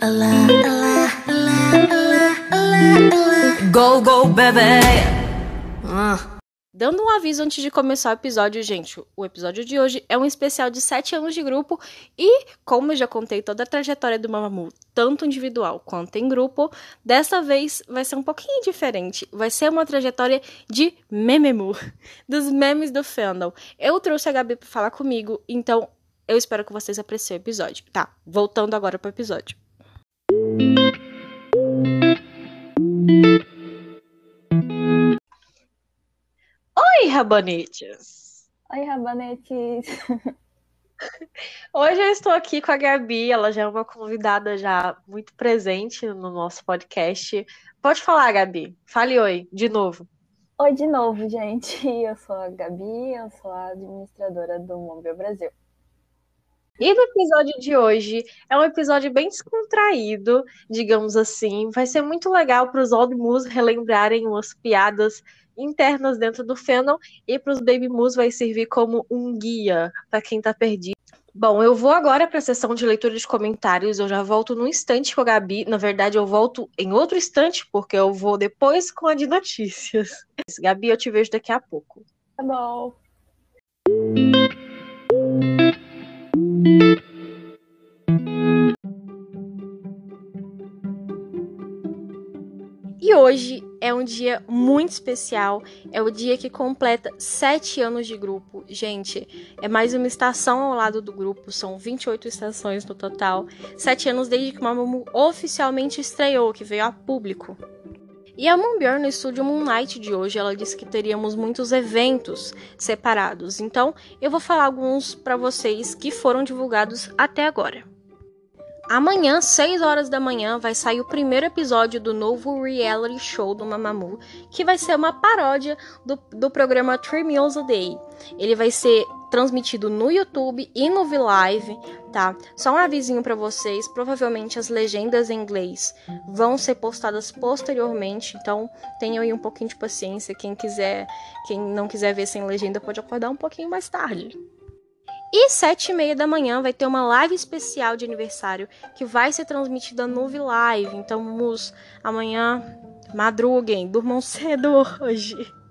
Olá, olá, olá. Go, go, baby. Ah. Dando um aviso antes de começar o episódio, gente, o episódio de hoje é um especial de 7 anos de grupo e, como eu já contei toda a trajetória do Mamamoo, tanto individual quanto em grupo, dessa vez vai ser um pouquinho diferente. Vai ser uma trajetória de mememu, dos memes do fandom. Eu trouxe a Gabi pra falar comigo, então eu espero que vocês apreciem o episódio. Tá, voltando agora pro episódio. Oi, Rabanetes! Oi, Rabanetes! Hoje eu estou aqui com a Gabi, ela já é uma convidada já muito presente no nosso podcast. Pode falar, Gabi. Fale oi, de novo. Oi de novo, gente. Eu sou a Gabi, eu sou a administradora do Mobile Brasil. E no episódio de hoje é um episódio bem descontraído, digamos assim. Vai ser muito legal para os old moos relembrarem umas piadas internas dentro do fandom e para os baby moos vai servir como um guia para quem está perdido. Bom, eu vou agora para a sessão de leitura de comentários. Eu já volto num instante com a Gabi. Na verdade, eu volto em outro instante, porque eu vou depois com a de notícias. Gabi, eu te vejo daqui a pouco. Tá bom. E hoje é um dia muito especial. É o dia que completa sete anos de grupo. Gente, é mais uma estação ao lado do grupo. São 28 estações no total. Sete anos desde que o Mamamoo oficialmente estreou, que veio a público. E a Moonbjorn no estúdio Moonlight de hoje, ela disse que teríamos muitos eventos separados. Então, eu vou falar alguns para vocês que foram divulgados até agora. Amanhã, 6 horas da manhã, vai sair o primeiro episódio do novo reality show do Mamamoo, que vai ser uma paródia do, do programa Three Meals a Day. Ele vai ser transmitido no YouTube e no VLive, tá? Só um avisinho para vocês, provavelmente as legendas em inglês vão ser postadas posteriormente, então tenham aí um pouquinho de paciência. Quem quiser, quem não quiser ver sem legenda pode acordar um pouquinho mais tarde. E sete e meia da manhã vai ter uma live especial de aniversário que vai ser transmitida no Live. Então, mus, amanhã madruguem, durmam cedo hoje.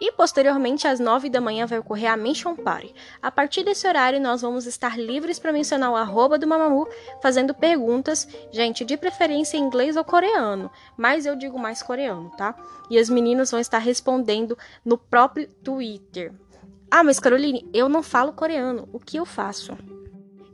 E posteriormente, às 9 da manhã, vai ocorrer a Mention Party. A partir desse horário, nós vamos estar livres para mencionar o arroba do Mamamoo, fazendo perguntas, gente, de preferência em inglês ou coreano, mas eu digo mais coreano, tá? E as meninas vão estar respondendo no próprio Twitter. Ah, mas Caroline, eu não falo coreano. O que eu faço?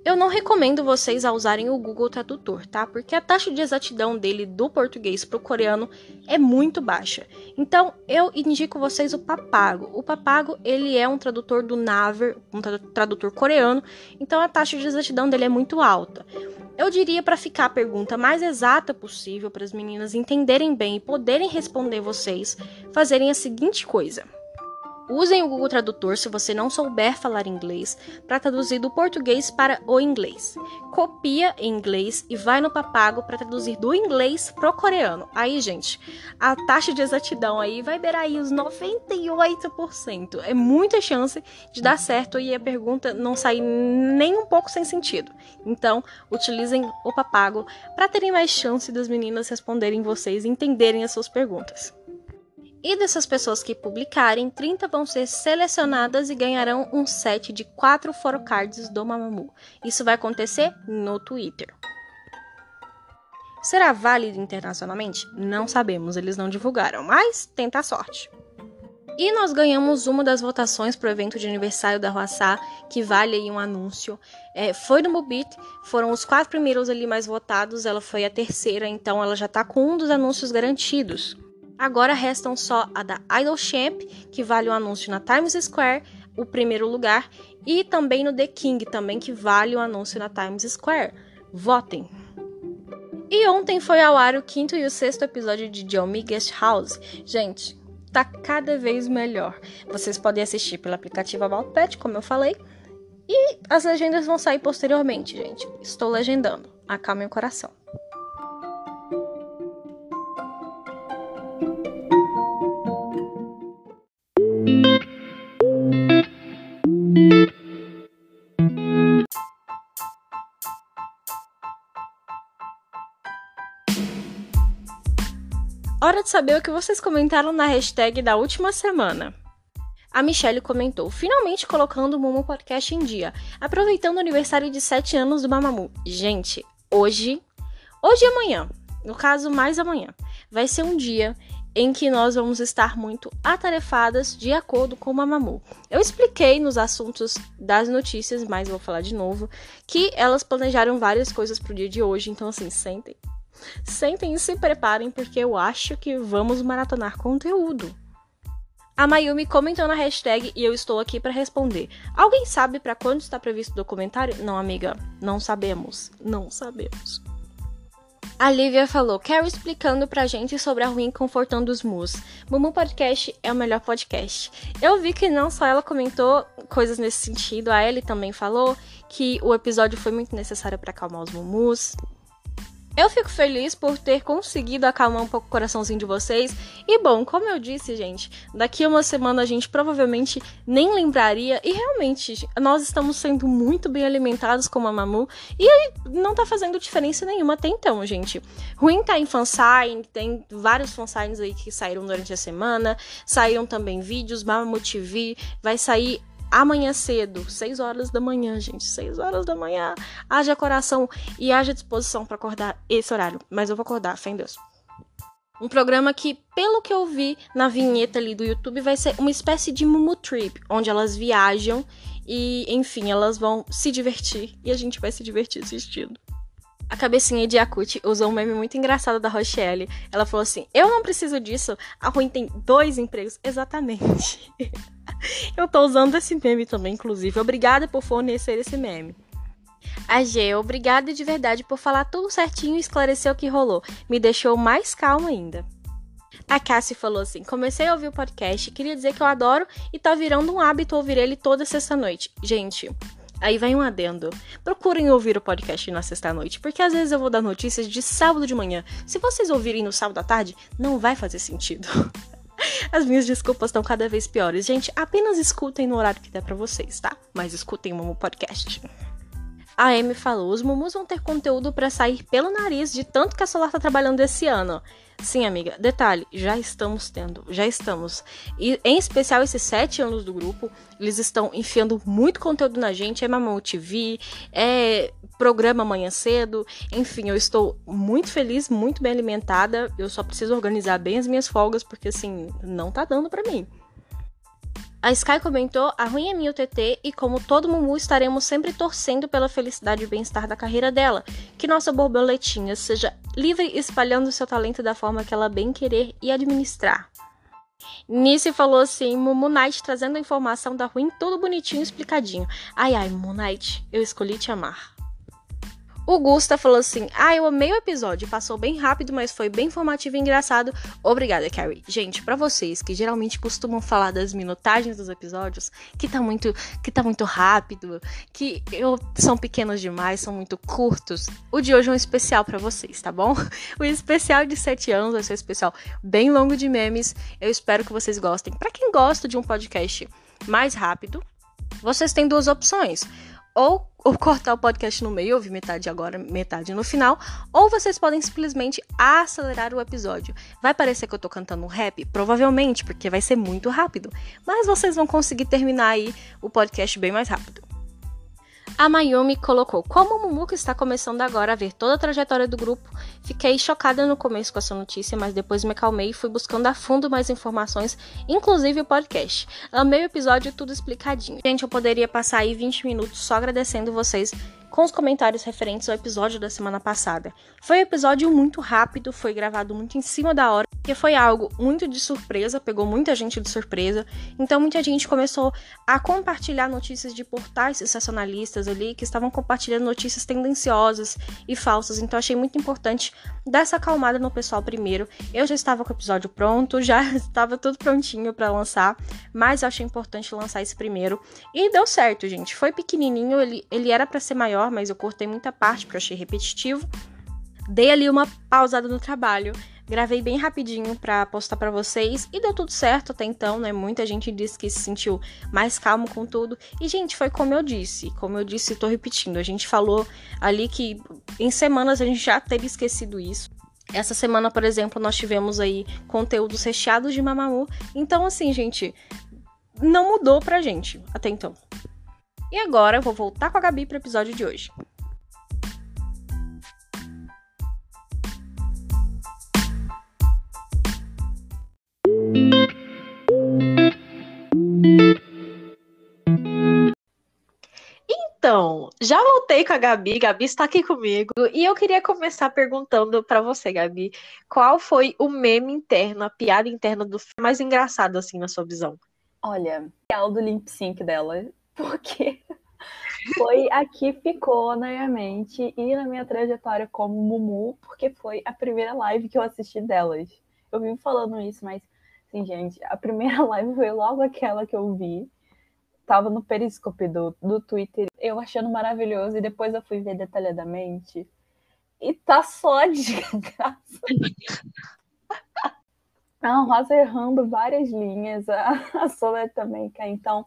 Eu não recomendo vocês a usarem o Google Tradutor, tá? Porque a taxa de exatidão dele do português para o coreano é muito baixa. Então, eu indico vocês o Papago. O Papago, ele é um tradutor do Naver, um tradutor coreano, então a taxa de exatidão dele é muito alta. Eu diria para ficar a pergunta mais exata possível para as meninas entenderem bem e poderem responder vocês, fazerem a seguinte coisa: Usem o Google Tradutor se você não souber falar inglês para traduzir do português para o inglês. Copia em inglês e vai no Papago para traduzir do inglês pro coreano. Aí, gente, a taxa de exatidão aí vai beirar aí os 98%. É muita chance de dar certo e a pergunta não sair nem um pouco sem sentido. Então, utilizem o Papago para terem mais chance das meninas responderem vocês e entenderem as suas perguntas. E dessas pessoas que publicarem, 30 vão ser selecionadas e ganharão um set de 4 forocards do Mamamoo. Isso vai acontecer no Twitter. Será válido internacionalmente? Não sabemos, eles não divulgaram, mas tenta a sorte. E nós ganhamos uma das votações para o evento de aniversário da Roaçá, que vale aí um anúncio. É, foi no Mubit, foram os quatro primeiros ali mais votados, ela foi a terceira, então ela já está com um dos anúncios garantidos. Agora restam só a da Idol Champ, que vale o anúncio na Times Square, o primeiro lugar, e também no The King, também que vale o anúncio na Times Square. Votem! E ontem foi ao ar o quinto e o sexto episódio de John Guest House. Gente, tá cada vez melhor. Vocês podem assistir pelo aplicativo About Pet, como eu falei. E as legendas vão sair posteriormente, gente. Estou legendando. Acalme o coração. De saber o que vocês comentaram na hashtag da última semana. A Michelle comentou, finalmente colocando o Momo Podcast em dia, aproveitando o aniversário de 7 anos do Mamamoo. Gente, hoje, hoje e amanhã, no caso mais amanhã, vai ser um dia em que nós vamos estar muito atarefadas de acordo com o Mamamoo. Eu expliquei nos assuntos das notícias, mas vou falar de novo, que elas planejaram várias coisas pro dia de hoje, então assim, sentem. Sentem e se preparem porque eu acho que vamos maratonar conteúdo. A Mayumi comentou na hashtag e eu estou aqui para responder. Alguém sabe para quando está previsto o documentário? Não, amiga, não sabemos. Não sabemos. A Lívia falou, Carrie explicando pra gente sobre a ruim confortando os mus. Mumu Podcast é o melhor podcast. Eu vi que não só ela comentou coisas nesse sentido, a Ellie também falou que o episódio foi muito necessário para acalmar os mumus. Eu fico feliz por ter conseguido acalmar um pouco o coraçãozinho de vocês. E bom, como eu disse, gente, daqui a uma semana a gente provavelmente nem lembraria. E realmente, nós estamos sendo muito bem alimentados com a Mamu. E não tá fazendo diferença nenhuma até então, gente. Ruim tá em fansign, tem vários fansigns aí que saíram durante a semana. Saíram também vídeos, Mamu TV. Vai sair amanhã cedo, 6 horas da manhã, gente, 6 horas da manhã. Haja coração e haja disposição para acordar esse horário. Mas eu vou acordar, fé em Deus. Um programa que, pelo que eu vi na vinheta ali do YouTube, vai ser uma espécie de Mumu Trip, onde elas viajam e, enfim, elas vão se divertir e a gente vai se divertir assistindo. A cabecinha de Yakut usou um meme muito engraçado da Rochelle. Ela falou assim: Eu não preciso disso. A Ruim tem dois empregos. Exatamente. Eu tô usando esse meme também, inclusive. Obrigada por fornecer esse meme. A G, obrigada de verdade por falar tudo certinho e esclarecer o que rolou. Me deixou mais calma ainda. A Cassie falou assim: comecei a ouvir o podcast, queria dizer que eu adoro e tá virando um hábito ouvir ele toda sexta-noite. Gente, Aí vem um adendo. Procurem ouvir o podcast na sexta-noite, porque às vezes eu vou dar notícias de sábado de manhã. Se vocês ouvirem no sábado à tarde, não vai fazer sentido. As minhas desculpas estão cada vez piores. Gente, apenas escutem no horário que der para vocês, tá? Mas escutem o podcast. A Amy falou: os mumus vão ter conteúdo para sair pelo nariz de tanto que a Solar tá trabalhando esse ano. Sim, amiga. Detalhe, já estamos tendo, já estamos. E em especial esses sete anos do grupo, eles estão enfiando muito conteúdo na gente. É Mamão TV, é programa amanhã cedo. Enfim, eu estou muito feliz, muito bem alimentada. Eu só preciso organizar bem as minhas folgas, porque assim, não tá dando para mim. A Sky comentou: a ruim é minha TT e, como todo Mumu, estaremos sempre torcendo pela felicidade e bem-estar da carreira dela. Que nossa borboletinha seja livre espalhando seu talento da forma que ela bem querer e administrar. Nice falou assim: Mumu Night trazendo a informação da ruim, tudo bonitinho explicadinho. Ai ai, Mumu Night, eu escolhi te amar. O Gusta falou assim: Ah, eu amei o episódio. Passou bem rápido, mas foi bem informativo e engraçado. Obrigada, Carrie. Gente, para vocês que geralmente costumam falar das minutagens dos episódios, que tá muito, que tá muito rápido, que eu, são pequenos demais, são muito curtos, o de hoje é um especial para vocês, tá bom? O especial de 7 anos vai ser um especial bem longo de memes. Eu espero que vocês gostem. Para quem gosta de um podcast mais rápido, vocês têm duas opções ou, ou cortar o podcast no meio, ouvir metade agora, metade no final, ou vocês podem simplesmente acelerar o episódio. Vai parecer que eu tô cantando um rap? Provavelmente, porque vai ser muito rápido, mas vocês vão conseguir terminar aí o podcast bem mais rápido. A Mayumi colocou: Como o Mumuka está começando agora a ver toda a trajetória do grupo, fiquei chocada no começo com essa notícia, mas depois me acalmei e fui buscando a fundo mais informações, inclusive o podcast. Amei o episódio tudo explicadinho. Gente, eu poderia passar aí 20 minutos só agradecendo vocês com os comentários referentes ao episódio da semana passada. Foi um episódio muito rápido, foi gravado muito em cima da hora, porque foi algo muito de surpresa, pegou muita gente de surpresa. Então muita gente começou a compartilhar notícias de portais sensacionalistas ali que estavam compartilhando notícias tendenciosas e falsas. Então achei muito importante dar essa acalmada no pessoal primeiro. Eu já estava com o episódio pronto, já estava tudo prontinho para lançar, mas eu achei importante lançar esse primeiro e deu certo, gente. Foi pequenininho, ele, ele era para ser maior mas eu cortei muita parte porque eu achei repetitivo. Dei ali uma pausada no trabalho, gravei bem rapidinho para postar para vocês e deu tudo certo até então, né? Muita gente disse que se sentiu mais calmo com tudo. E gente, foi como eu disse, como eu disse, tô repetindo. A gente falou ali que em semanas a gente já teria esquecido isso. Essa semana, por exemplo, nós tivemos aí conteúdos recheados de Mamamoo. Então, assim, gente, não mudou pra gente até então. E agora eu vou voltar com a Gabi pro episódio de hoje. Já voltei com a Gabi, Gabi está aqui comigo, e eu queria começar perguntando para você, Gabi, qual foi o meme interno, a piada interna do filme mais engraçado, assim, na sua visão? Olha, é o do lip sync dela, porque foi a que ficou na minha mente e na minha trajetória como Mumu, porque foi a primeira live que eu assisti delas. Eu vivo falando isso, mas, assim, gente, a primeira live foi logo aquela que eu vi tava no periscope do, do Twitter, eu achando maravilhoso, e depois eu fui ver detalhadamente. E tá só de graça. A Rosa errando várias linhas, a, a Soler também cai. Então,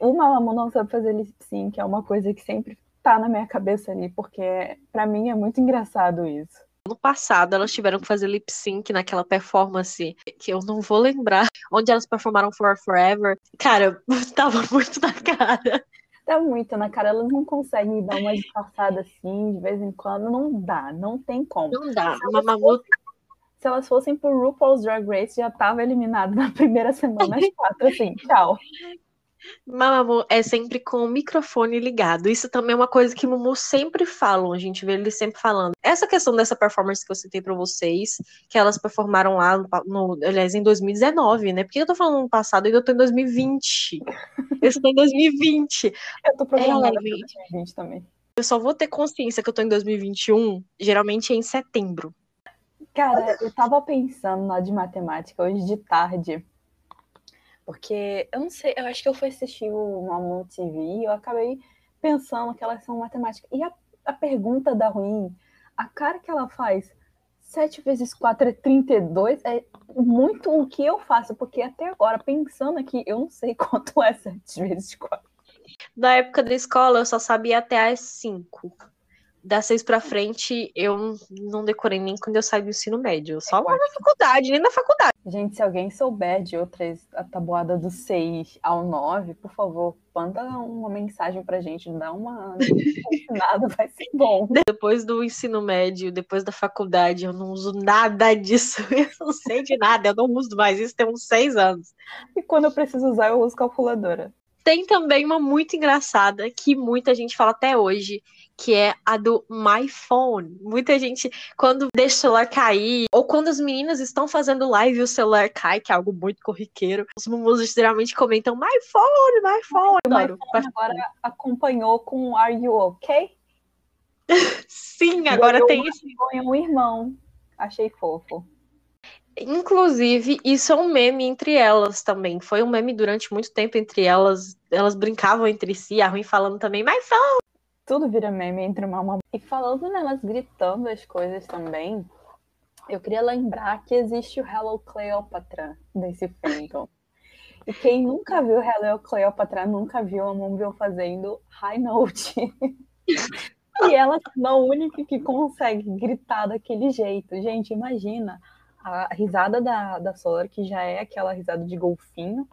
o Mamamoo não sabe fazer lip sync, é uma coisa que sempre tá na minha cabeça ali, porque para mim é muito engraçado isso. No passado, elas tiveram que fazer lip sync naquela performance que eu não vou lembrar, onde elas performaram For Forever. Cara, tava muito na cara. Tá muito na cara, elas não conseguem dar uma disfarçada assim, de vez em quando. Não dá, não tem como. Não dá. Se elas, fossem, se elas fossem pro RuPaul's Drag Race, já tava eliminado na primeira semana, as quatro, assim, tchau. Mamamoo é sempre com o microfone ligado. Isso também é uma coisa que Mumu sempre falam, a gente vê eles sempre falando. Essa questão dessa performance que eu citei pra vocês, que elas performaram lá, no, no aliás, em 2019, né? Porque eu tô falando no passado e eu tô em 2020. eu estou em 2020. Eu tô programada é, 2020 também. Eu só vou ter consciência que eu tô em 2021, geralmente é em setembro. Cara, eu tava pensando na de matemática hoje de tarde. Porque eu não sei, eu acho que eu fui assistir o Mamon TV e eu acabei pensando que elas são matemáticas. E a, a pergunta da ruim, a cara que ela faz, 7 vezes 4 é 32, é muito o que eu faço, porque até agora, pensando aqui, eu não sei quanto é 7 vezes 4. Da época da escola, eu só sabia até as 5 das seis pra frente, eu não decorei nem quando eu saí do ensino médio. Só é na faculdade, nem na faculdade. Gente, se alguém souber de outras, a tabuada do 6 ao 9, por favor, manda uma mensagem pra gente, dá uma nada, vai ser bom. Depois do ensino médio, depois da faculdade, eu não uso nada disso. Eu não sei de nada, eu não uso mais isso tem uns seis anos. E quando eu preciso usar, eu uso calculadora. Tem também uma muito engraçada que muita gente fala até hoje, que é a do My Phone. Muita gente, quando deixa o celular cair, ou quando as meninas estão fazendo live e o celular cai, que é algo muito corriqueiro, os mumus geralmente comentam My Phone, My Phone. My phone agora acompanhou com Are You Okay? Sim, agora ganhou tem. Ganhou um irmão. Achei fofo. Inclusive, isso é um meme entre elas também. Foi um meme durante muito tempo entre elas. Elas brincavam entre si, a Ruim falando também, My Phone, tudo vira meme entre uma uma. E falando nelas gritando as coisas também, eu queria lembrar que existe o Hello Cleopatra nesse fandom. E quem nunca viu Hello Cleopatra nunca viu a Moonbill fazendo High Note. e ela é a única que consegue gritar daquele jeito. Gente, imagina a risada da, da Solar, que já é aquela risada de golfinho,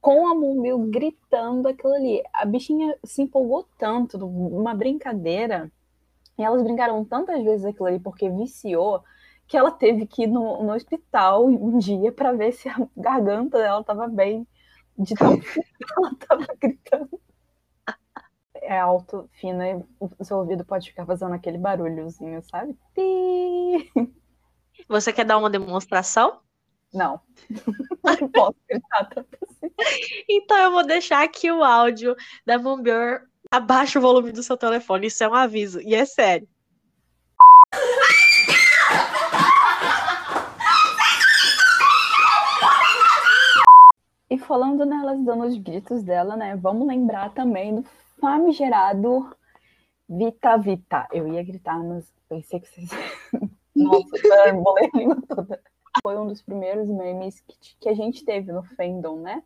com a Mumbil gritando aquilo ali. A bichinha se empolgou tanto numa brincadeira, e elas brincaram tantas vezes aquilo ali porque viciou, que ela teve que ir no, no hospital um dia para ver se a garganta dela estava bem, de tão ela estava gritando. É alto, fino, e o seu ouvido pode ficar fazendo aquele barulhozinho, sabe? Você quer dar uma demonstração? Não. Não posso gritar tanto assim. Então eu vou deixar aqui o áudio da Bomber. Abaixa o volume do seu telefone. Isso é um aviso. E é sério. E falando nelas dando os gritos dela, né? Vamos lembrar também do famigerado Vita Vita. Eu ia gritar, mas pensei que vocês. Nossa, eu vou ler a língua toda. Foi um dos primeiros memes que, que a gente teve no fandom, né?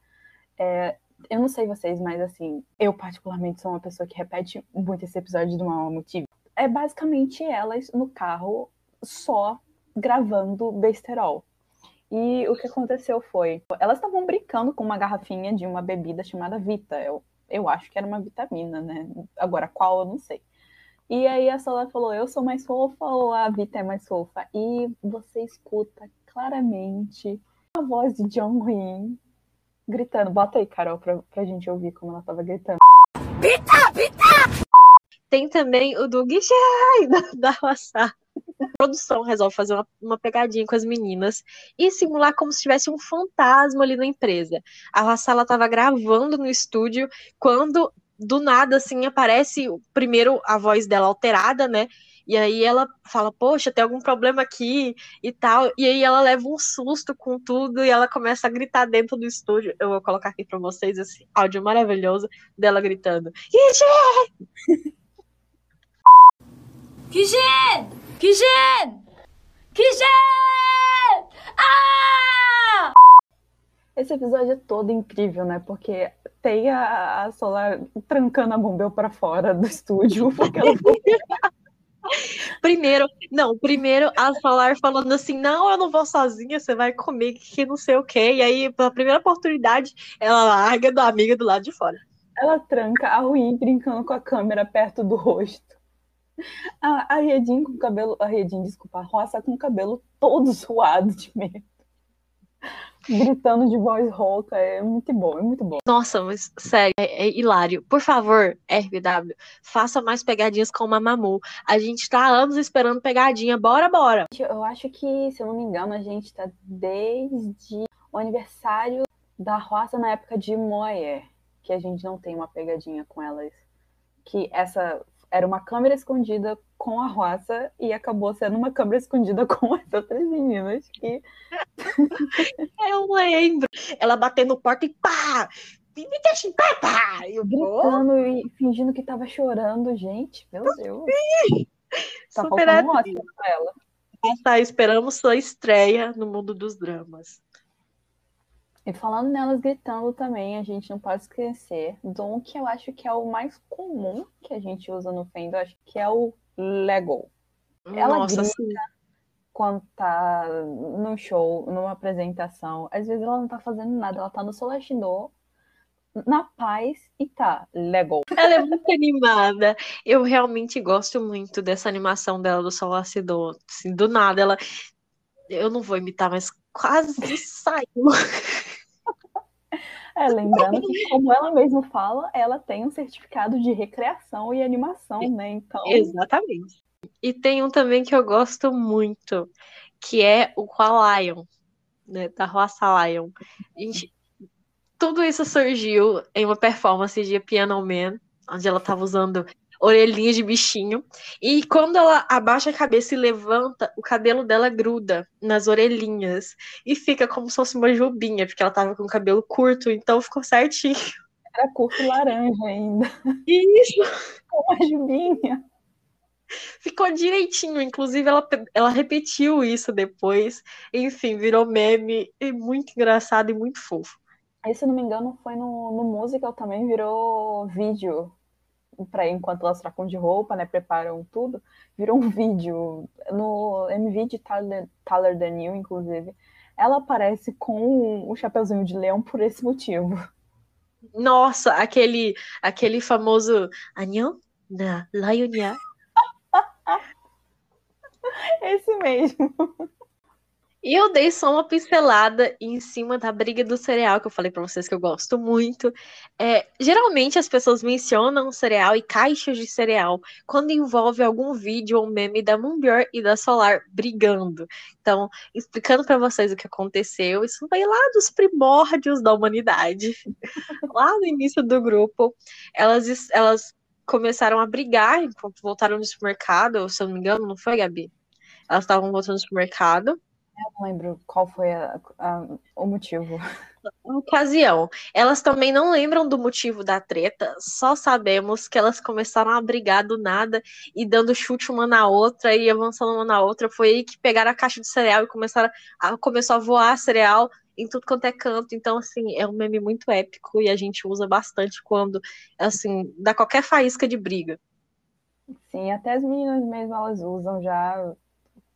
É, eu não sei vocês, mas assim, eu particularmente sou uma pessoa que repete muito esse episódio do Mama Motivo. É basicamente elas no carro só gravando besterol. E o que aconteceu foi, elas estavam brincando com uma garrafinha de uma bebida chamada Vita. Eu, eu acho que era uma vitamina, né? Agora, qual eu não sei. E aí a Solar falou, eu sou mais fofa ou a Vita é mais fofa? E você escuta claramente a voz de John Wayne gritando. Bota aí, Carol, pra, pra gente ouvir como ela tava gritando. Vita, Vita! Tem também o do Guixai, da, da Wassá. A produção resolve fazer uma, uma, pegadinha com as meninas e simular como se tivesse um fantasma ali na empresa. A Wassala estava gravando no estúdio quando do nada assim aparece primeiro a voz dela alterada, né? E aí ela fala, poxa, tem algum problema aqui e tal. E aí ela leva um susto com tudo e ela começa a gritar dentro do estúdio. Eu vou colocar aqui para vocês esse áudio maravilhoso dela gritando. Kijen! Kijen! Kijen! Kijen! Ah! Esse episódio é todo incrível, né? Porque tem a, a Solar trancando a Bombeu para fora do estúdio, porque ela Primeiro, não, primeiro a Solar falando assim, não, eu não vou sozinha, você vai comigo, que não sei o quê. E aí, pela primeira oportunidade, ela larga da amiga do lado de fora. Ela tranca a Rui brincando com a câmera perto do rosto. A, a Redin com cabelo. A Redin, desculpa, a Roça com cabelo todo suado de medo gritando de voz rouca. É muito bom, é muito bom. Nossa, mas sério, é, é hilário. Por favor, RBW, faça mais pegadinhas com o Mamamoo. A gente tá há anos esperando pegadinha. Bora, bora! Eu acho que, se eu não me engano, a gente tá desde o aniversário da roça na época de Moyer, que a gente não tem uma pegadinha com elas. Que essa era uma câmera escondida com a roça e acabou sendo uma câmera escondida com as outras meninas que. Eu lembro. Ela batendo porta e pá! Me deixa em pá, pá! Eu Gritando e fingindo que tava chorando, gente. Meu Deus. Tá Super faltando um pra ela. Tá, esperamos sua estreia no mundo dos dramas. E falando nelas gritando também, a gente não pode esquecer do que eu acho que é o mais comum que a gente usa no Fendo, acho que é o Lego. Ela Nossa, grita sim. quando tá no show, numa apresentação. Às vezes ela não tá fazendo nada, ela tá no Solashino, na paz e tá, Lego. Ela é muito animada. Eu realmente gosto muito dessa animação dela do Solashino. Assim, do nada, ela. Eu não vou imitar, mas quase saiu. É, lembrando que, como ela mesma fala, ela tem um certificado de recreação e animação, né? Então. Exatamente. E tem um também que eu gosto muito, que é o Qualion, né? Da Roça Lion. Gente, tudo isso surgiu em uma performance de Piano Man, onde ela estava usando orelhinha de bichinho. E quando ela abaixa a cabeça e levanta, o cabelo dela gruda nas orelhinhas. E fica como se fosse uma jubinha, porque ela tava com o cabelo curto, então ficou certinho. Era curto laranja ainda. Isso! Com uma jubinha. Ficou direitinho, inclusive ela, ela repetiu isso depois. Enfim, virou meme e muito engraçado e muito fofo. Aí, se não me engano, foi no, no musical também, virou vídeo para enquanto elas trocam de roupa, né, preparam tudo, virou um vídeo no MV de Tyler, Tyler Daniel, inclusive. Ela aparece com o chapeuzinho de leão por esse motivo. Nossa, aquele aquele famoso Anhão na Lionia. esse mesmo. E eu dei só uma pincelada em cima da briga do cereal, que eu falei para vocês que eu gosto muito. É, geralmente as pessoas mencionam cereal e caixas de cereal quando envolve algum vídeo ou meme da Moonbior e da Solar brigando. Então, explicando para vocês o que aconteceu, isso vai lá dos primórdios da humanidade. lá no início do grupo, elas, elas começaram a brigar enquanto voltaram no supermercado, se eu não me engano, não foi, Gabi? Elas estavam voltando no supermercado eu não lembro qual foi a, a, o motivo. Ocasião. Elas também não lembram do motivo da treta, só sabemos que elas começaram a brigar do nada e dando chute uma na outra e avançando uma na outra. Foi aí que pegaram a caixa de cereal e começaram a, começou a voar cereal em tudo quanto é canto. Então, assim, é um meme muito épico e a gente usa bastante quando, assim, dá qualquer faísca de briga. Sim, até as meninas mesmo elas usam já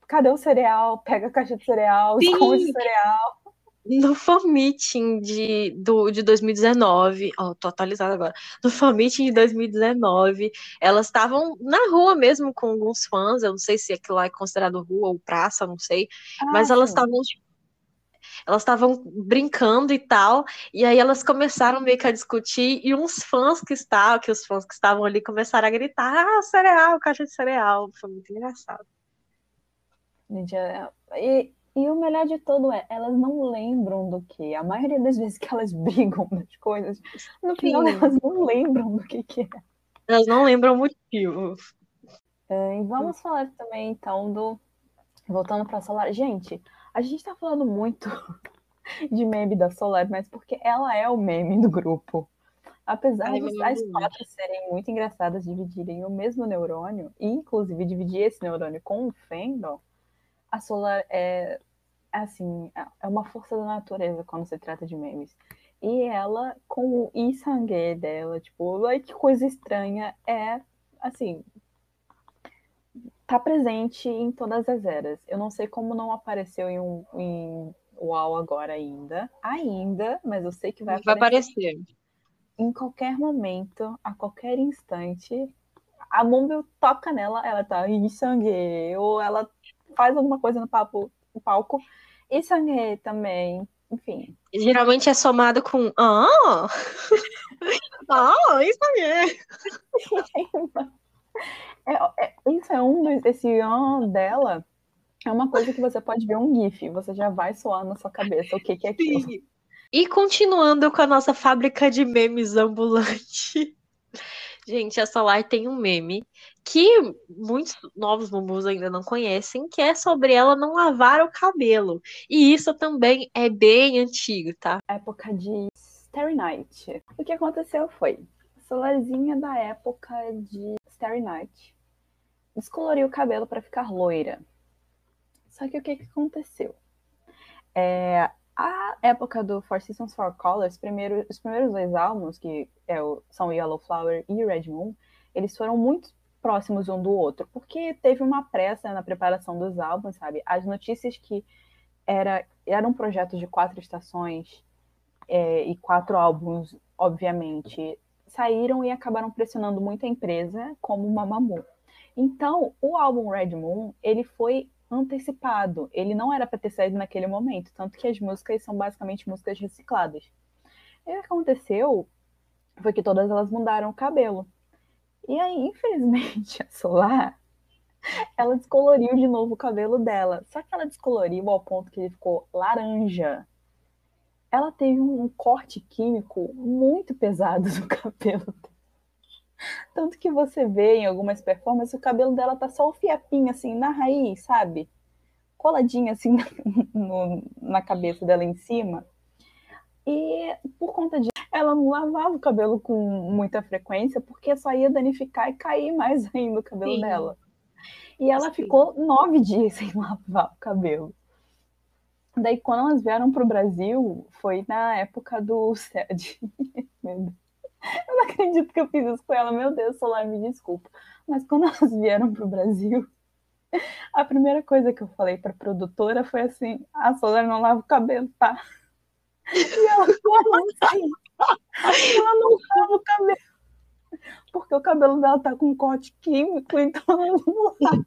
cadê o cereal? Pega a caixa de cereal, Sim. esconde o cereal. No fan meeting de, do, de 2019, ó, tô atualizada agora. No fan meeting de 2019, elas estavam na rua mesmo com alguns fãs. Eu não sei se aquilo lá é considerado rua ou praça, não sei. Mas Ah, elas sim. estavam elas estavam brincando e tal, e aí elas começaram meio que a discutir, e uns fãs que estavam, que os fãs que estavam ali começaram a gritar, ah, cereal, caixa de cereal. Foi muito engraçado. É- E, e o melhor de tudo é, elas não lembram do que. A maioria das vezes que elas brigam das coisas, no final Sim. elas não lembram do que, que é. Elas não lembram o motivo. É, E vamos falar também, então, do. Voltando para Solar. Gente, a gente tá falando muito de meme da Solar, mas porque ela é o meme do grupo. Apesar Ai, de as quatro serem muito engraçadas, dividirem o mesmo neurônio, e inclusive dividir esse neurônio com o Fandom, a Solar é, assim, é uma força da natureza quando se trata de memes. E ela, com o Isangue dela, tipo, ai que coisa estranha, é, assim, tá presente em todas as eras. Eu não sei como não apareceu em um em UAU agora ainda. Ainda, mas eu sei que vai, Vai aparecer aparecer. em qualquer momento, a qualquer instante. A Mumble toca nela, ela tá em sangue, ou ela faz alguma coisa no, papo, no palco, e sangue também. Enfim, Geralmente é somado com ah, ah, isso aí. É, é- isso é um dos. Esse ah dela é uma coisa que você pode ver um GIF, você já vai soar na sua cabeça o que, que é aquilo. Sim. E continuando com a nossa fábrica de memes ambulante. Gente, a Solar tem um meme que muitos novos bumbus ainda não conhecem, que é sobre ela não lavar o cabelo. E isso também é bem antigo, tá? Época de Starry Night. O que aconteceu foi, Solarzinha da época de Starry Night descoloriu o cabelo para ficar loira. Só que o que, que aconteceu? É, época do Four Seasons, Four Colors, primeiro, os primeiros dois álbuns, que é o, são Yellow Flower e Red Moon, eles foram muito próximos um do outro, porque teve uma pressa na preparação dos álbuns, sabe? As notícias que era, era um projeto de quatro estações é, e quatro álbuns, obviamente, saíram e acabaram pressionando muito a empresa, como Mamamoo. Então, o álbum Red Moon, ele foi antecipado. Ele não era para ter saído naquele momento, tanto que as músicas são basicamente músicas recicladas. E o que aconteceu foi que todas elas mudaram o cabelo. E aí, infelizmente, a Solar, ela descoloriu de novo o cabelo dela. Só que ela descoloriu ao ponto que ele ficou laranja. Ela teve um corte químico muito pesado no cabelo dela. Tanto que você vê em algumas performances, o cabelo dela tá só o fiapinho, assim, na raiz, sabe? Coladinho, assim, no, na cabeça dela em cima. E por conta disso, ela não lavava o cabelo com muita frequência, porque só ia danificar e cair mais ainda o cabelo Sim. dela. E ela Sim. ficou nove dias sem lavar o cabelo. Daí, quando elas vieram pro Brasil, foi na época do SED. Meu Deus. Eu não acredito que eu fiz isso com ela. Meu Deus, Solar, me desculpa. Mas quando elas vieram pro Brasil, a primeira coisa que eu falei pra produtora foi assim: a Solar não lava o cabelo, tá? E ela, como assim? Ela não lava o cabelo. Porque o cabelo dela tá com corte químico, então ela não lava.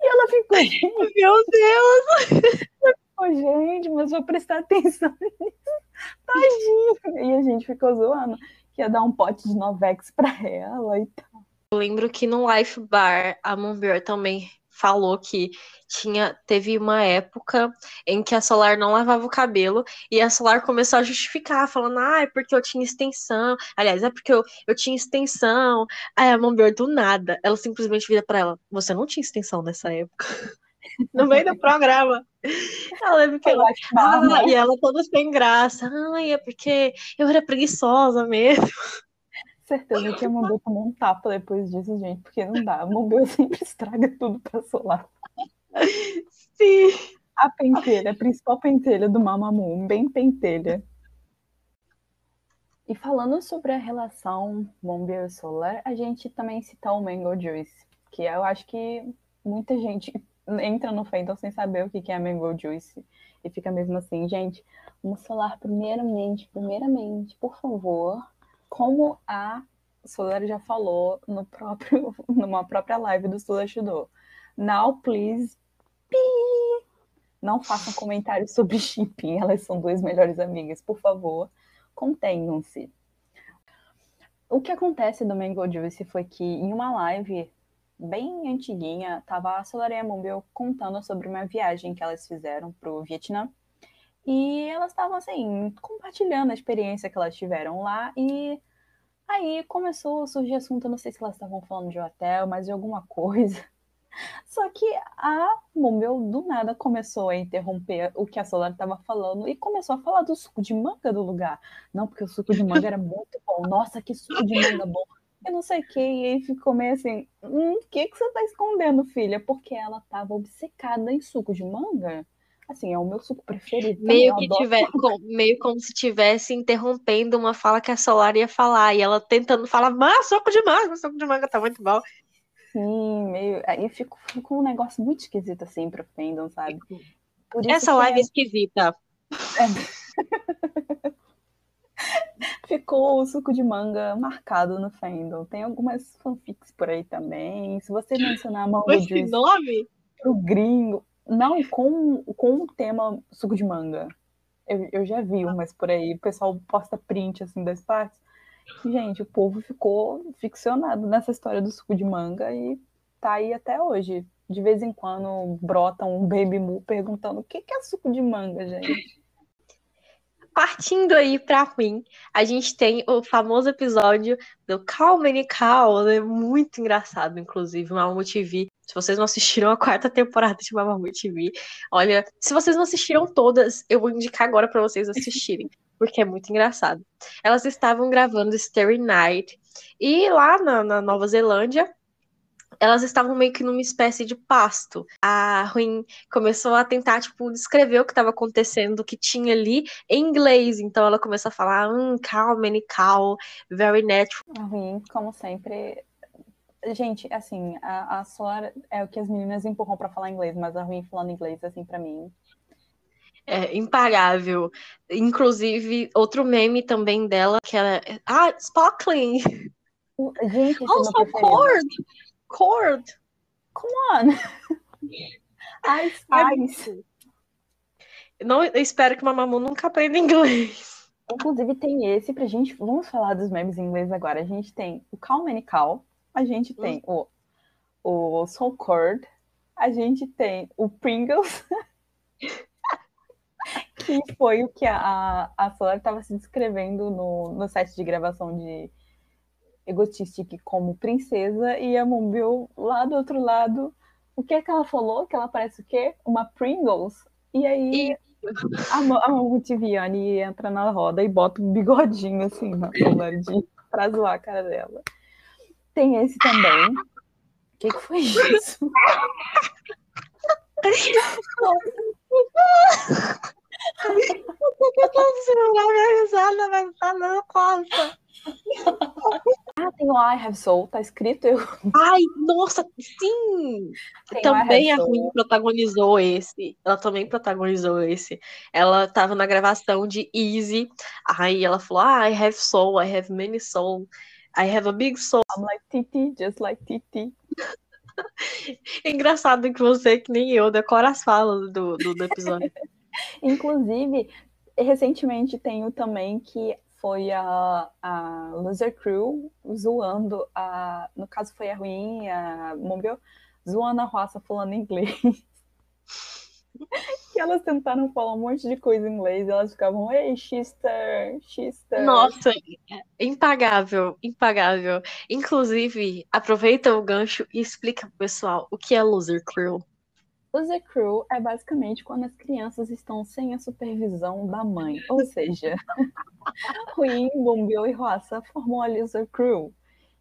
E ela ficou, gente, Meu Deus! Ô, gente, mas vou prestar atenção nisso. Tadinho. E a gente ficou zoando que ia dar um pote de Novex pra ela e tal. Eu lembro que no Life Bar, a Moonbear também falou que tinha, teve uma época em que a Solar não lavava o cabelo e a Solar começou a justificar, falando, ah, é porque eu tinha extensão. Aliás, é porque eu, eu tinha extensão. Aí a Moonbear, do nada, ela simplesmente vira pra ela, você não tinha extensão nessa época. No meio do programa. Eu lembro que ela, ah, e ela toda sem graça. Ai, é porque eu era preguiçosa mesmo. Certeza que a Mobile tomou um tapa depois disso, gente, porque não dá. A Mobile sempre estraga tudo pra solar. Sim. A pentelha, a principal pentelha do Mamamoo, bem pentelha. E falando sobre a relação e Solar, a gente também cita o Mango Juice, que eu acho que muita gente entra no fandom sem saber o que é Mango Juice. E fica mesmo assim, gente, vamos falar primeiramente, primeiramente, por favor, como a Solar já falou no próprio, numa própria live do Sudashido. Now, please, pi, não façam comentários sobre shipping, elas são duas melhores amigas, por favor, contenham-se. O que acontece do Mango Juice foi que em uma live bem antiguinha, tava a Solar e a Mumbil contando sobre uma viagem que elas fizeram pro Vietnã. E elas estavam assim, compartilhando a experiência que elas tiveram lá e aí começou a surgir assunto, eu não sei se elas estavam falando de hotel, mas de alguma coisa. Só que a Mumel do nada começou a interromper o que a Solar estava falando e começou a falar do suco de manga do lugar. Não, porque o suco de manga era muito bom. Nossa, que suco de manga bom. E não sei o que. E aí ficou meio assim: hum, o que, que você tá escondendo, filha? Porque ela tava obcecada em suco de manga. Assim, é o meu suco preferido. Meio que tiver, com, meio como se estivesse interrompendo uma fala que a Solar ia falar. E ela tentando falar, mas suco de manga, suco de manga tá muito bom. Sim, meio. Aí ficou, ficou um negócio muito esquisito assim pro fandom, sabe? Essa live é esquisita. É... Ficou o suco de manga marcado no fandom. Tem algumas fanfics por aí também. Se você mencionar a Mango Esse Juice nome? pro gringo. Não, com, com o tema suco de manga. Eu, eu já vi umas por aí. O pessoal posta print assim das partes. Gente, o povo ficou ficcionado nessa história do suco de manga e tá aí até hoje. De vez em quando brota um baby moo perguntando o que é suco de manga, gente. Partindo aí pra ruim, a gente tem o famoso episódio do Calm and Cal, né? Muito engraçado, inclusive, Mamu TV. Se vocês não assistiram a quarta temporada de Mamamoo TV, olha, se vocês não assistiram todas, eu vou indicar agora para vocês assistirem porque é muito engraçado. Elas estavam gravando Starry Night e lá na, na Nova Zelândia elas estavam meio que numa espécie de pasto. A Ruin começou a tentar, tipo, descrever o que estava acontecendo, o que tinha ali em inglês. Então ela começou a falar, hum, calm, any cow, very natural. A Ruin, como sempre. Gente, assim, a, a é o que as meninas empurram para falar inglês, mas a Ruin falando inglês, assim, para mim, é, impagável. Inclusive, outro meme também dela, que ela. Ah, sparkling! Gente, oh, so! Cord! Come on! Ice, ice. Não, eu espero que o Mamamoo nunca aprenda inglês. Inclusive, tem esse pra gente. Vamos falar dos memes em inglês agora. A gente tem o Calm and Cal, a gente tem hum. o, o Soul Cord, a gente tem o Pringles. que foi o que a, a Solar estava se descrevendo no, no set de gravação de Egotistic como princesa, e a Mumbil lá do outro lado, o que é que ela falou? Que ela parece o quê? Uma Pringles? E aí e... a, a Multiviane entra na roda e bota um bigodinho assim na pra zoar a cara dela. Tem esse também. O que, que foi isso? eu tô segurar minha risada, mas tá não, costa. Ah, tem o I Have Soul, tá escrito eu. Ai, nossa, sim! Tem também a Ruim protagonizou esse. Ela também protagonizou esse. Ela tava na gravação de Easy. Aí ela falou: ah, I have soul, I have many soul, I have a big soul. I'm like Titi, just like Titi. É engraçado que você, que nem eu, decora as falas do, do, do episódio. Inclusive, recentemente tenho também que foi a, a Loser Crew zoando a. No caso foi a Ruim, a Mobile, zoando a roça falando inglês. que elas tentaram falar um monte de coisa em inglês, elas ficavam, ei, Xister, Xister. Nossa, impagável, impagável. Inclusive, aproveita o gancho e explica pro pessoal o que é Loser Crew. Loser Crew é basicamente quando as crianças estão sem a supervisão da mãe. Ou seja, Ruim, Bombio e Roça formam a Loser Crew,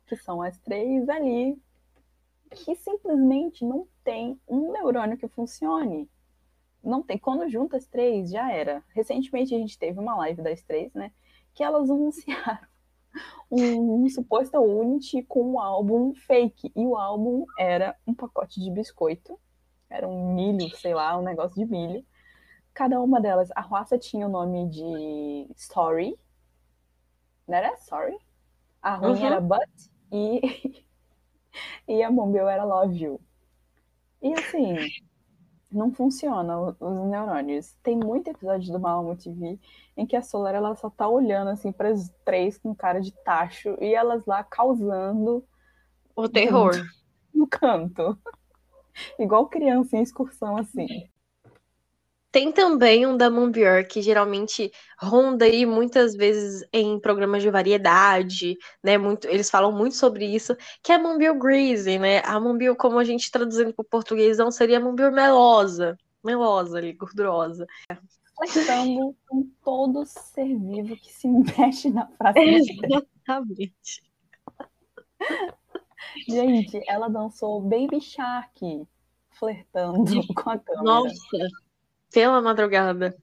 que são as três ali que simplesmente não tem um neurônio que funcione. Não tem. Quando junta as três, já era. Recentemente a gente teve uma live das três, né? Que elas anunciaram um, um suposto Unity com um álbum fake. E o álbum era um pacote de biscoito. Era um milho, sei lá, um negócio de milho. Cada uma delas, a raça tinha o nome de Story. Não era Sorry? A ruim Uhum. era But e, e a Mombeu era Love You. E assim, não funciona os neurônios. Tem muito episódio do Mamamoo TV em que a Solar ela só tá olhando assim para as três com cara de tacho e elas lá causando O terror. no canto. Igual criança em excursão assim. Tem também um da Mambior, que geralmente ronda aí muitas vezes em programas de variedade, né? Muito, eles falam muito sobre isso, que é a Mambior Greasy, né? A Mambior, como a gente traduzindo para o português, não seria a Mambior melosa. Melosa ali, gordurosa. Flertando com todo ser vivo que se mexe na praça. Exatamente. Gente, ela dançou Baby Shark flertando com a câmera. Nossa, pela madrugada.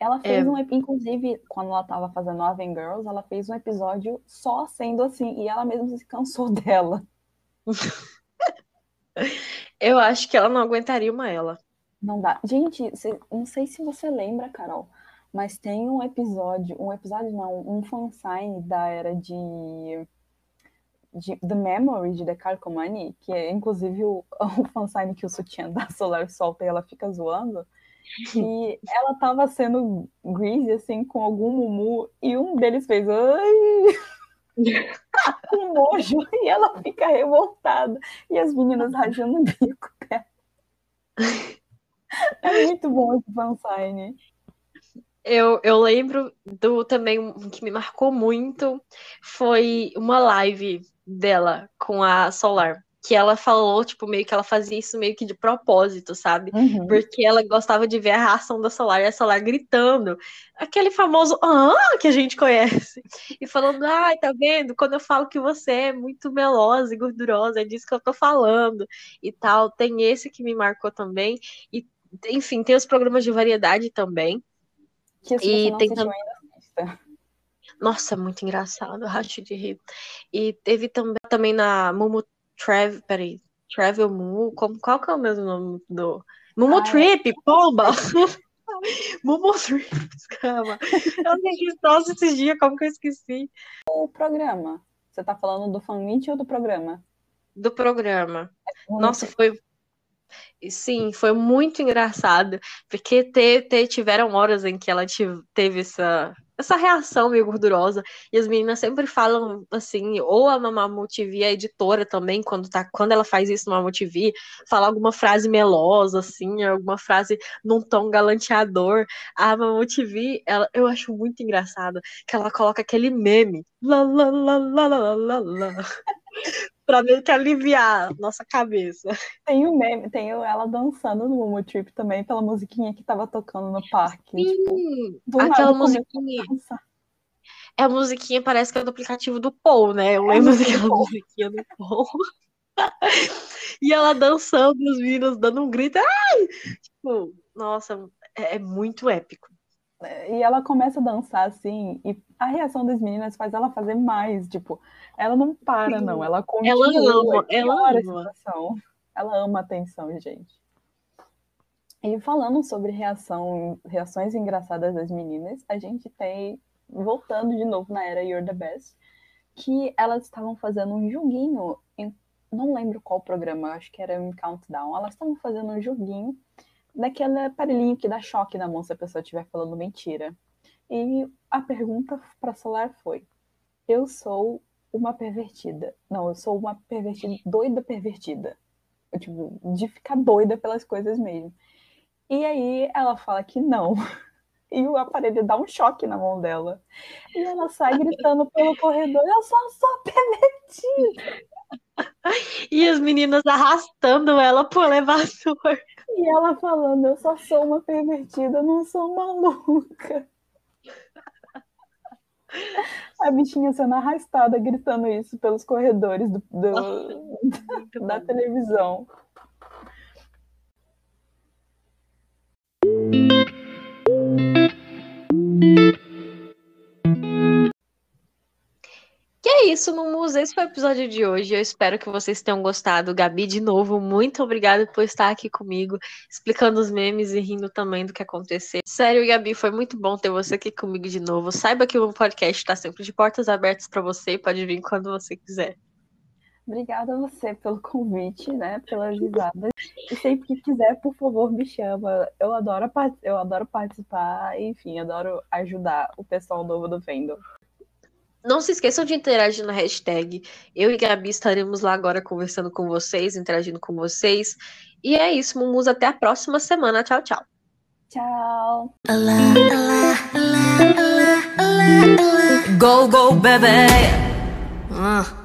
Ela fez É. um, inclusive, quando ela tava fazendo Oven Girls, ela fez um episódio só sendo assim, e ela mesma se cansou dela. Eu acho que ela não aguentaria uma ela. Não dá. Gente, cê- não sei se você lembra, Carol, mas tem um episódio, um episódio não, um fansign da era de, de The Memory de The Carcomani, que é inclusive o, o fansign que o sutiã da Solar solta e ela fica zoando. E ela tava sendo greasy, assim, com algum mumu, e um deles fez ai, com nojo, e ela fica revoltada. E as meninas rajando o bico dela. É muito bom esse fansign. Eu, eu lembro do também um que me marcou muito foi uma live dela com a Solar, que ela falou, tipo, meio que ela fazia isso meio que de propósito, sabe? Uhum. Porque ela gostava de ver a reação da Solar e a Solar gritando, aquele famoso ah que a gente conhece, e falando, ai, tá vendo? Quando eu falo que você é muito melosa e gordurosa, é disso que eu tô falando e tal. Tem esse que me marcou também, e enfim, tem os programas de variedade também. Que E tem assistiu tam- ainda, assista. Nossa, muito engraçado, racho de rir. E teve também, também na Mumu Travel, peraí, Travel Mumu, como, qual que é o mesmo nome do... Mumu Ah, é. Trip, pomba! Mumu Trip, calma. Eu assisti nossa esses dias, como que eu esqueci? O programa. Você tá falando do fanmeet ou do programa? Do programa. Vamos Nossa, foi... Sim, foi muito engraçado, porque te, te- tiveram horas em que ela tive- teve essa, essa reação meio gordurosa, e as meninas sempre falam assim, ou a Mamamoo TV, a editora também, quando, tá, quando ela faz isso no Mamamoo TV, fala alguma frase melosa, assim, alguma frase num tom galanteador, a Mamamoo TV, ela, eu acho muito engraçado, que ela coloca aquele meme, lá, lá, lá, lá, lá, lá, lá, pra meio que aliviar nossa cabeça. Tem o meme, tem ela dançando no Momo Trip também, pela musiquinha que tava tocando no parque. Tipo, Sim, do aquela musiquinha. É a musiquinha, parece que é do aplicativo do Paul, né? Eu É lembro daquela Paul. musiquinha do Paul. E ela dançando, os meninos dando um grito. Ai! Tipo, nossa, é, é muito épico. E ela começa a dançar assim, e a reação das meninas faz ela fazer mais. Tipo, ela não para, não. Ela Ela continua. ama, e ela piora a ama. situação. Ela ama a atenção, gente. E falando sobre reação, reações engraçadas das meninas, a gente tem, voltando de novo na era You're the Best, que elas estavam fazendo um joguinho, em, não lembro qual programa, acho que era em Countdown, elas estavam fazendo um joguinho daquele aparelhinho que dá choque na mão se a pessoa estiver falando mentira. E a pergunta para Solar foi: Eu sou uma pervertida. Não, eu sou uma pervertida, doida pervertida. Eu, tipo, de ficar doida pelas coisas mesmo. E aí ela fala que não. E o aparelho dá um choque na mão dela. E ela sai gritando pelo corredor: Eu só sou pervertida. E as meninas arrastando ela pro elevador. E ela falando: Eu só sou uma pervertida, eu não sou maluca. A bichinha sendo arrastada, gritando isso pelos corredores do, do- Muito da bom. Televisão. isso, Mumus. Esse foi o episódio de hoje. Eu espero que vocês tenham gostado. Gabi, de novo, muito obrigada por estar aqui comigo, explicando os memes e rindo também do que aconteceu. Sério, Gabi, foi muito bom ter você aqui comigo de novo. Saiba que o podcast está sempre de portas abertas para você. Pode vir quando você quiser. Obrigada a você pelo convite, né? Pelas risadas. E sempre que quiser, por favor, me chama. Eu adoro, eu adoro participar, enfim, adoro ajudar o pessoal novo do Fandom. Não se esqueçam de interagir na hashtag. Eu e Gabi estaremos lá agora conversando com vocês, interagindo com vocês. E é isso, Mumus. Até a próxima semana. Tchau, tchau. Tchau. Go, go, baby. Uh.